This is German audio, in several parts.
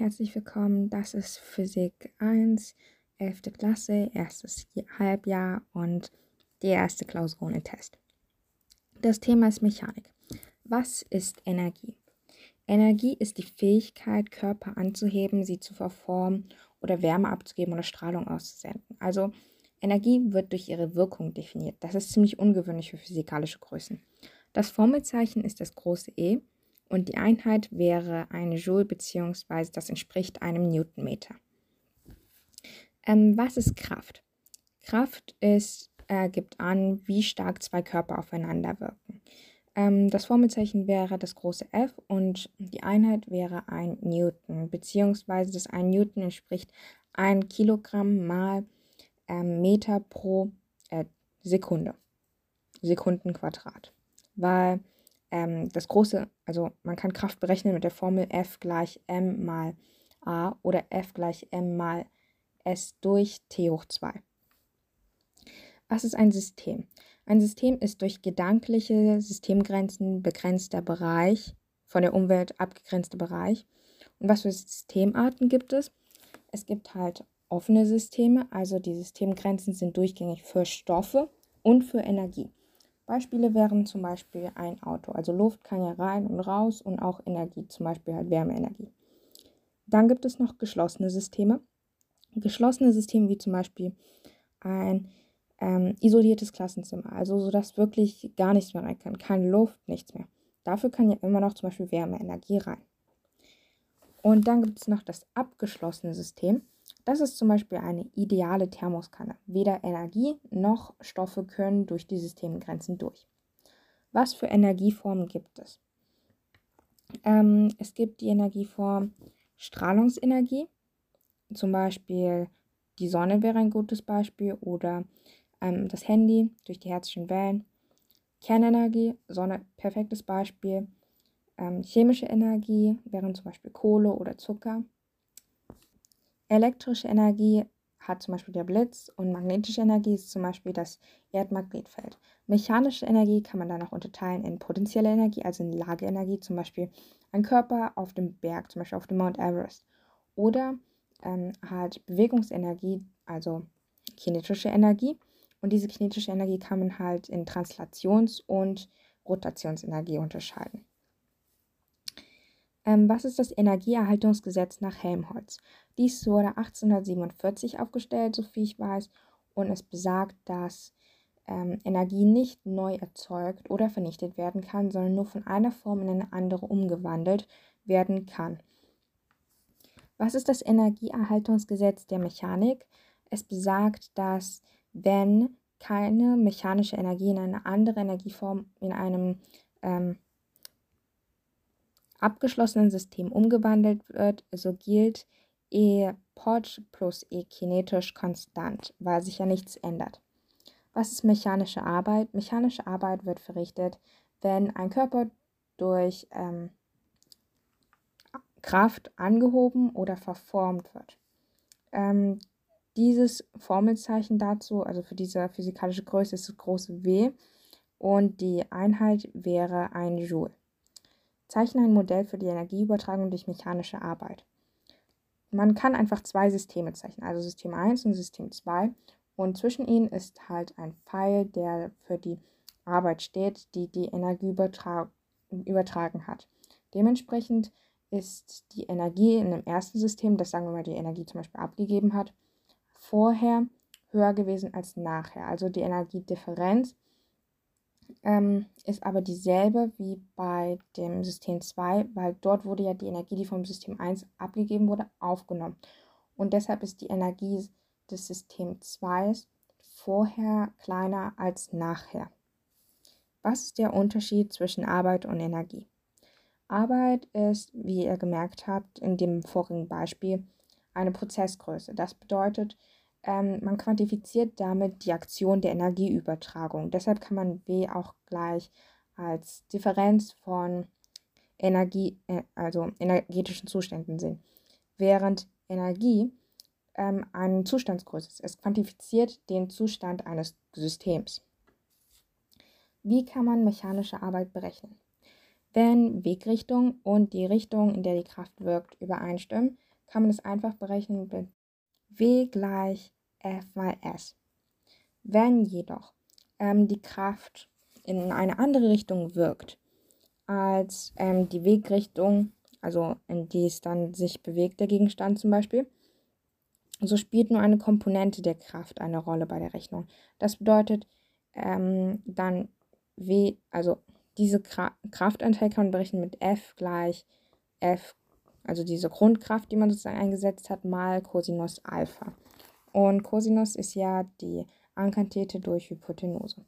herzlich willkommen. Das ist Physik 1, 11. Klasse, erstes Halbjahr und die erste Klausur ohne Test. Das Thema ist Mechanik. Was ist Energie? Energie ist die Fähigkeit, Körper anzuheben, sie zu verformen oder Wärme abzugeben oder Strahlung auszusenden. Also Energie wird durch ihre Wirkung definiert. Das ist ziemlich ungewöhnlich für physikalische Größen. Das Formelzeichen ist das große E und die Einheit wäre eine Joule bzw. das entspricht einem Newtonmeter. Ähm, was ist Kraft? Kraft ist, äh, gibt an, wie stark zwei Körper aufeinander wirken. Ähm, das Formelzeichen wäre das große F und die Einheit wäre ein Newton, beziehungsweise das ein Newton entspricht ein Kilogramm mal ähm, Meter pro äh, Sekunde, Sekundenquadrat. Weil ähm, das große, also man kann Kraft berechnen mit der Formel F gleich m mal a oder F gleich m mal s durch t hoch 2. Was ist ein System? Ein System ist durch gedankliche Systemgrenzen begrenzter Bereich, von der Umwelt abgegrenzter Bereich. Und was für Systemarten gibt es? Es gibt halt offene Systeme, also die Systemgrenzen sind durchgängig für Stoffe und für Energie. Beispiele wären zum Beispiel ein Auto. Also Luft kann ja rein und raus und auch Energie, zum Beispiel halt Wärmeenergie. Dann gibt es noch geschlossene Systeme. Geschlossene Systeme wie zum Beispiel ein ähm, isoliertes Klassenzimmer, also so dass wirklich gar nichts mehr rein kann, keine Luft, nichts mehr. Dafür kann ja immer noch zum Beispiel Wärmeenergie rein. Und dann gibt es noch das abgeschlossene System. Das ist zum Beispiel eine ideale Thermoskanne. Weder Energie noch Stoffe können durch die Systemgrenzen durch. Was für Energieformen gibt es? Ähm, es gibt die Energieform Strahlungsenergie. Zum Beispiel die Sonne wäre ein gutes Beispiel oder ähm, das Handy durch die herzlichen Wellen. Kernenergie, Sonne, perfektes Beispiel. Ähm, chemische Energie wären zum Beispiel Kohle oder Zucker. Elektrische Energie hat zum Beispiel der Blitz und magnetische Energie ist zum Beispiel das Erdmagnetfeld. Mechanische Energie kann man dann auch unterteilen in potenzielle Energie, also in Lageenergie, zum Beispiel ein Körper auf dem Berg, zum Beispiel auf dem Mount Everest. Oder ähm, halt Bewegungsenergie, also kinetische Energie. Und diese kinetische Energie kann man halt in Translations- und Rotationsenergie unterscheiden. Ähm, was ist das Energieerhaltungsgesetz nach Helmholtz? Dies wurde 1847 aufgestellt, soviel ich weiß, und es besagt, dass ähm, Energie nicht neu erzeugt oder vernichtet werden kann, sondern nur von einer Form in eine andere umgewandelt werden kann. Was ist das Energieerhaltungsgesetz der Mechanik? Es besagt, dass wenn keine mechanische Energie in eine andere Energieform in einem ähm, abgeschlossenen System umgewandelt wird, so gilt E pot plus E kinetisch konstant, weil sich ja nichts ändert. Was ist mechanische Arbeit? Mechanische Arbeit wird verrichtet, wenn ein Körper durch ähm, Kraft angehoben oder verformt wird. Ähm, dieses Formelzeichen dazu, also für diese physikalische Größe, ist das große W und die Einheit wäre ein Joule. Zeichne ein Modell für die Energieübertragung durch mechanische Arbeit. Man kann einfach zwei Systeme zeichnen, also System 1 und System 2. Und zwischen ihnen ist halt ein Pfeil, der für die Arbeit steht, die die Energie übertragen hat. Dementsprechend ist die Energie in dem ersten System, das sagen wir mal die Energie zum Beispiel abgegeben hat, vorher höher gewesen als nachher. Also die Energiedifferenz ähm, ist aber dieselbe wie bei dem System 2, weil dort wurde ja die Energie, die vom System 1 abgegeben wurde, aufgenommen. Und deshalb ist die Energie des System 2 vorher kleiner als nachher. Was ist der Unterschied zwischen Arbeit und Energie? Arbeit ist, wie ihr gemerkt habt, in dem vorigen Beispiel eine Prozessgröße. Das bedeutet, ähm, man quantifiziert damit die Aktion der Energieübertragung. Deshalb kann man W auch gleich als Differenz von Energie, äh, also energetischen Zuständen sehen. Während Energie ähm, eine Zustandsgröße ist. Es quantifiziert den Zustand eines Systems. Wie kann man mechanische Arbeit berechnen? Wenn Wegrichtung und die Richtung, in der die Kraft wirkt, übereinstimmen, kann man es einfach berechnen mit W gleich F mal S. Wenn jedoch ähm, die Kraft in eine andere Richtung wirkt als ähm, die Wegrichtung, also in die es dann sich bewegt, der Gegenstand zum Beispiel, so spielt nur eine Komponente der Kraft eine Rolle bei der Rechnung. Das bedeutet ähm, dann W, also diese Kra Kraftanteil kann man berechnen mit F gleich F, also diese Grundkraft, die man sozusagen eingesetzt hat, mal Cosinus Alpha. Und Cosinus ist ja die Ankanthete durch Hypotenuse.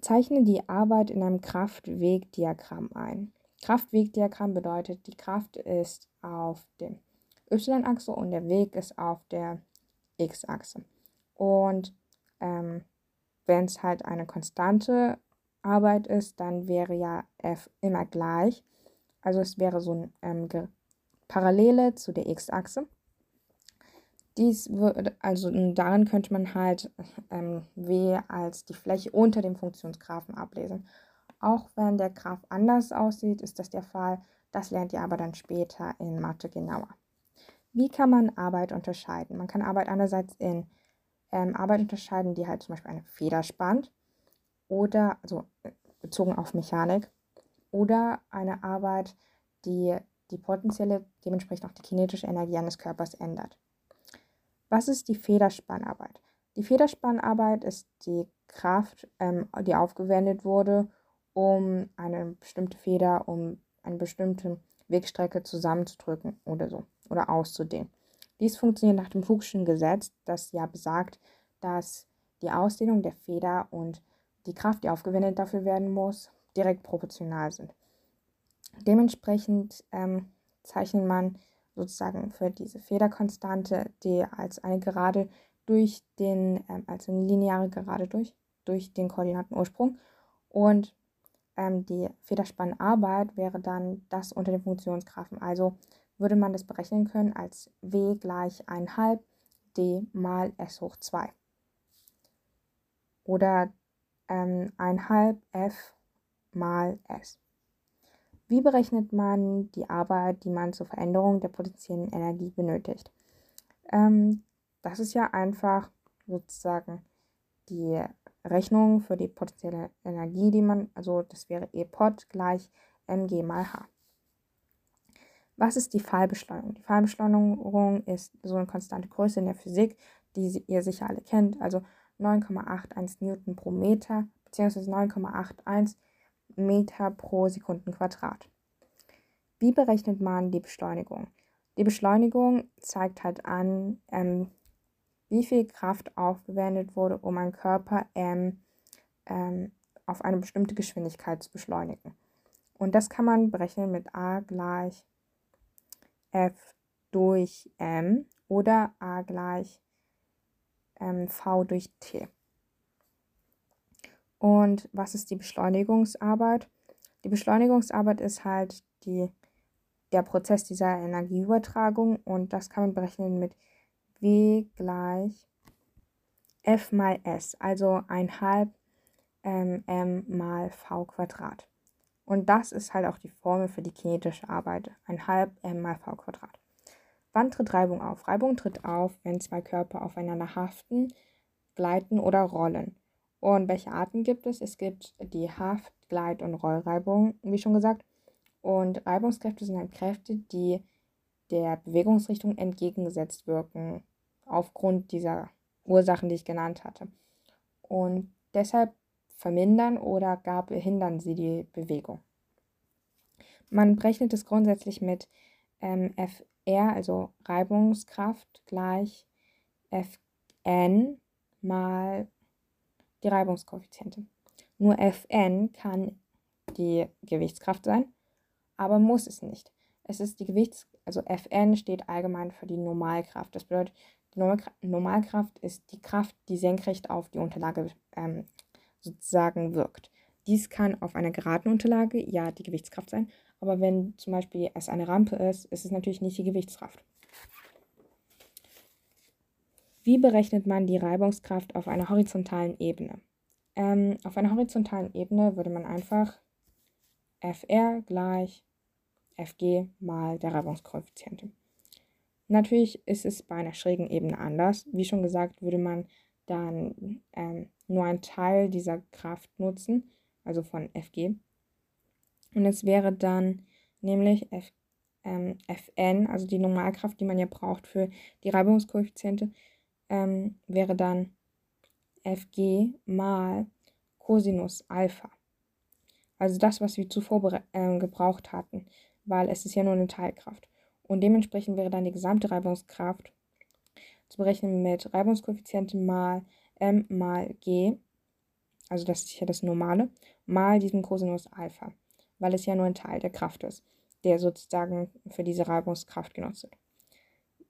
Zeichne die Arbeit in einem Kraftwegdiagramm ein. Kraftwegdiagramm bedeutet, die Kraft ist auf dem y-Achse und der Weg ist auf der x-Achse. Und ähm, wenn es halt eine konstante Arbeit ist, dann wäre ja f immer gleich. Also es wäre so eine ähm, Parallele zu der x-Achse. Dies würde, also darin könnte man halt ähm, w als die Fläche unter dem Funktionsgraphen ablesen. Auch wenn der Graph anders aussieht, ist das der Fall. Das lernt ihr aber dann später in Mathe genauer. Wie kann man Arbeit unterscheiden? Man kann Arbeit einerseits in ähm, Arbeit unterscheiden, die halt zum Beispiel eine Feder spannt oder, also äh, bezogen auf Mechanik, oder eine Arbeit, die die potenzielle, dementsprechend auch die kinetische Energie eines Körpers ändert. Was ist die Federspannarbeit? Die Federspannarbeit ist die Kraft, ähm, die aufgewendet wurde, um eine bestimmte Feder, um eine bestimmte Wegstrecke zusammenzudrücken oder so oder auszudehnen. Dies funktioniert nach dem Huckschen Gesetz, das ja besagt, dass die Ausdehnung der Feder und die Kraft, die aufgewendet dafür werden muss, direkt proportional sind. Dementsprechend ähm, zeichnet man sozusagen für diese Federkonstante, die als eine Gerade durch den, ähm, als eine lineare Gerade durch, durch den Koordinatenursprung und ähm, die Federspannarbeit wäre dann das unter dem Funktionsgraphen. Also würde man das berechnen können als W gleich 1,5 d mal s hoch 2. Oder ähm, 1,5 f mal s. Wie berechnet man die Arbeit, die man zur Veränderung der potenziellen Energie benötigt? Ähm, das ist ja einfach sozusagen die Rechnung für die potenzielle Energie, die man, also das wäre E pot gleich mg mal h. Was ist die Fallbeschleunigung? Die Fallbeschleunigung ist so eine konstante Größe in der Physik, die ihr sicher alle kennt, also 9,81 Newton pro Meter bzw. 9,81 Meter pro Sekundenquadrat. Wie berechnet man die Beschleunigung? Die Beschleunigung zeigt halt an, ähm, wie viel Kraft aufgewendet wurde, um einen Körper ähm, ähm, auf eine bestimmte Geschwindigkeit zu beschleunigen. Und das kann man berechnen mit a gleich f durch m oder a gleich ähm, v durch t. Und was ist die Beschleunigungsarbeit? Die Beschleunigungsarbeit ist halt die, der Prozess dieser Energieübertragung und das kann man berechnen mit W gleich F mal S, also ein halb ähm, M mal V Quadrat. Und das ist halt auch die Formel für die kinetische Arbeit, ein halb M mal V Quadrat. Wann tritt Reibung auf? Reibung tritt auf, wenn zwei Körper aufeinander haften, gleiten oder rollen. Und welche Arten gibt es? Es gibt die Haft-, Gleit- und Rollreibung, wie schon gesagt. Und Reibungskräfte sind halt Kräfte, die der Bewegungsrichtung entgegengesetzt wirken, aufgrund dieser Ursachen, die ich genannt hatte. Und deshalb vermindern oder gar behindern sie die Bewegung. Man berechnet es grundsätzlich mit ähm, FR, also Reibungskraft, gleich Fn mal die Reibungskoeffiziente. Nur Fn kann die Gewichtskraft sein, aber muss es nicht. Es ist die Gewichts, also Fn steht allgemein für die Normalkraft. Das bedeutet, die Normalkraft ist die Kraft, die senkrecht auf die Unterlage ähm, sozusagen wirkt. Dies kann auf einer geraden Unterlage ja die Gewichtskraft sein, aber wenn zum Beispiel es eine Rampe ist, ist es natürlich nicht die Gewichtskraft. Wie berechnet man die Reibungskraft auf einer horizontalen Ebene? Ähm, auf einer horizontalen Ebene würde man einfach Fr gleich Fg mal der Reibungskoeffiziente. Natürlich ist es bei einer schrägen Ebene anders. Wie schon gesagt, würde man dann ähm, nur einen Teil dieser Kraft nutzen, also von Fg. Und es wäre dann nämlich F, ähm, Fn, also die Normalkraft, die man ja braucht für die Reibungskoeffiziente, ähm, wäre dann Fg mal Cosinus Alpha. Also das, was wir zuvor äh, gebraucht hatten, weil es ist ja nur eine Teilkraft. Und dementsprechend wäre dann die gesamte Reibungskraft zu berechnen mit Reibungskoeffizienten mal m mal g, also das ist ja das Normale, mal diesem Cosinus Alpha, weil es ja nur ein Teil der Kraft ist, der sozusagen für diese Reibungskraft genutzt wird.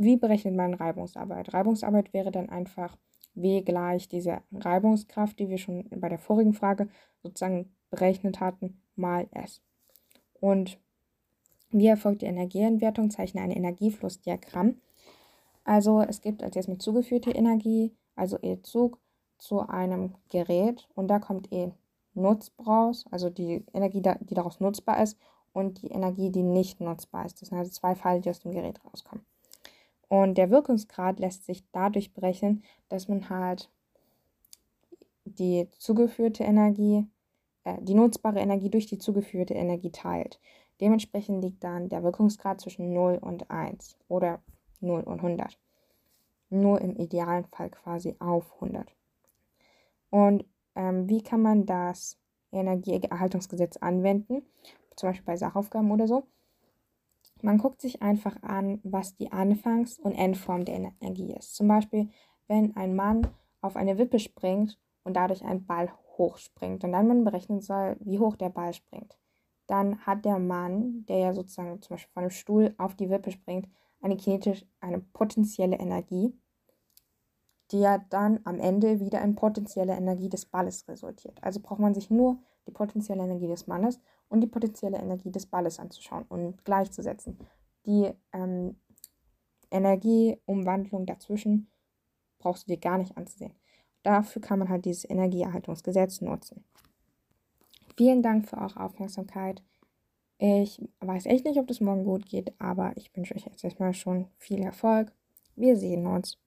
Wie berechnet man Reibungsarbeit? Reibungsarbeit wäre dann einfach W gleich diese Reibungskraft, die wir schon bei der vorigen Frage sozusagen berechnet hatten, mal S. Und wie erfolgt die Energieentwertung? Zeichne ein Energieflussdiagramm. Also es gibt als mit zugeführte Energie, also E-Zug, zu einem Gerät und da kommt E nutzbar raus, also die Energie, die daraus nutzbar ist und die Energie, die nicht nutzbar ist. Das sind also zwei Pfeile, die aus dem Gerät rauskommen. Und der Wirkungsgrad lässt sich dadurch berechnen, dass man halt die zugeführte Energie, äh, die nutzbare Energie durch die zugeführte Energie teilt. Dementsprechend liegt dann der Wirkungsgrad zwischen 0 und 1 oder 0 und 100. Nur im idealen Fall quasi auf 100. Und ähm, wie kann man das Energieerhaltungsgesetz anwenden? Zum Beispiel bei Sachaufgaben oder so. Man guckt sich einfach an, was die Anfangs- und Endform der Energie ist. Zum Beispiel, wenn ein Mann auf eine Wippe springt und dadurch ein Ball hochspringt und dann man berechnen soll, wie hoch der Ball springt, dann hat der Mann, der ja sozusagen zum Beispiel von einem Stuhl auf die Wippe springt, eine kinetisch, eine potenzielle Energie, die ja dann am Ende wieder in potenzielle Energie des Balles resultiert. Also braucht man sich nur die potenzielle Energie des Mannes und die potenzielle Energie des Balles anzuschauen und gleichzusetzen. Die ähm, Energieumwandlung dazwischen brauchst du dir gar nicht anzusehen. Dafür kann man halt dieses Energieerhaltungsgesetz nutzen. Vielen Dank für eure Aufmerksamkeit. Ich weiß echt nicht, ob das morgen gut geht, aber ich wünsche euch jetzt erstmal schon viel Erfolg. Wir sehen uns.